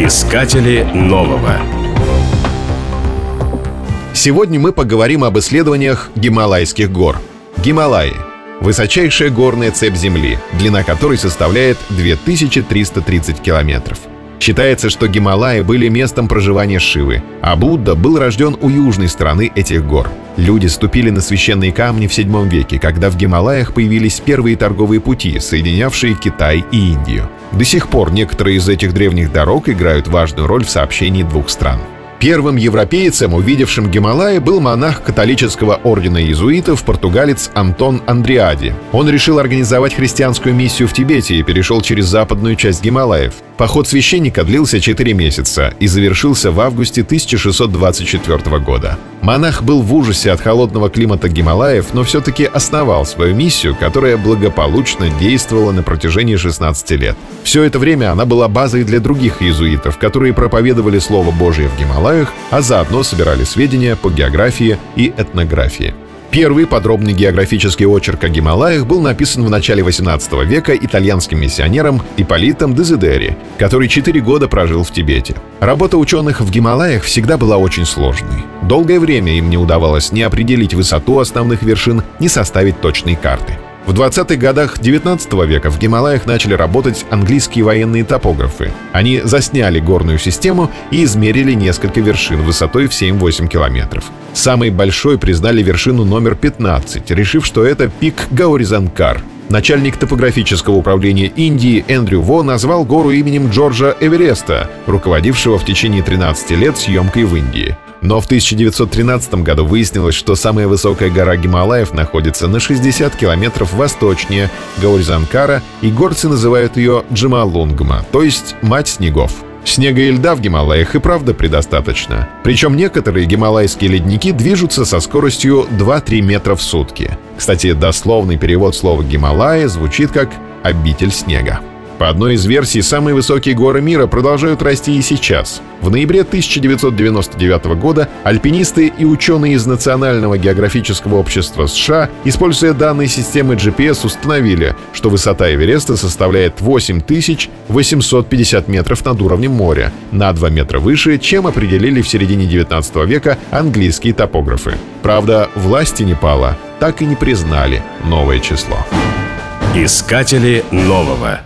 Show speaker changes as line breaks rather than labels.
Искатели нового.
Сегодня мы поговорим об исследованиях Гималайских гор. Гималаи – высочайшая горная цепь Земли, длина которой составляет 2330 километров. Считается, что Гималаи были местом проживания Шивы, а Будда был рожден у южной стороны этих гор. Люди ступили на священные камни в VII веке, когда в Гималаях появились первые торговые пути, соединявшие Китай и Индию. До сих пор некоторые из этих древних дорог играют важную роль в сообщении двух стран. Первым европейцем, увидевшим Гималаи, был монах католического ордена иезуитов, португалец Антон Андриади. Он решил организовать христианскую миссию в Тибете и перешел через западную часть Гималаев. Поход священника длился 4 месяца и завершился в августе 1624 года. Монах был в ужасе от холодного климата Гималаев, но все-таки основал свою миссию, которая благополучно действовала на протяжении 16 лет. Все это время она была базой для других иезуитов, которые проповедовали Слово Божие в Гималаях, а заодно собирали сведения по географии и этнографии. Первый подробный географический очерк о Гималаях был написан в начале 18 века итальянским миссионером Иполитом Дезидери, который четыре года прожил в Тибете. Работа ученых в Гималаях всегда была очень сложной. Долгое время им не удавалось ни определить высоту основных вершин, ни составить точные карты. В 20-х годах 19 века в Гималаях начали работать английские военные топографы. Они засняли горную систему и измерили несколько вершин высотой в 7-8 километров. Самой большой признали вершину номер 15, решив, что это пик Гауризанкар. Начальник топографического управления Индии Эндрю Во назвал гору именем Джорджа Эвереста, руководившего в течение 13 лет съемкой в Индии. Но в 1913 году выяснилось, что самая высокая гора Гималаев находится на 60 километров восточнее Гауризанкара, и горцы называют ее Джамалунгма, то есть «мать снегов». Снега и льда в Гималаях и правда предостаточно. Причем некоторые гималайские ледники движутся со скоростью 2-3 метра в сутки. Кстати, дословный перевод слова «Гималаи» звучит как «обитель снега». По одной из версий, самые высокие горы мира продолжают расти и сейчас. В ноябре 1999 года альпинисты и ученые из Национального географического общества США, используя данные системы GPS, установили, что высота Эвереста составляет 8850 метров над уровнем моря, на 2 метра выше, чем определили в середине 19 века английские топографы. Правда, власти Непала так и не признали новое число.
Искатели нового.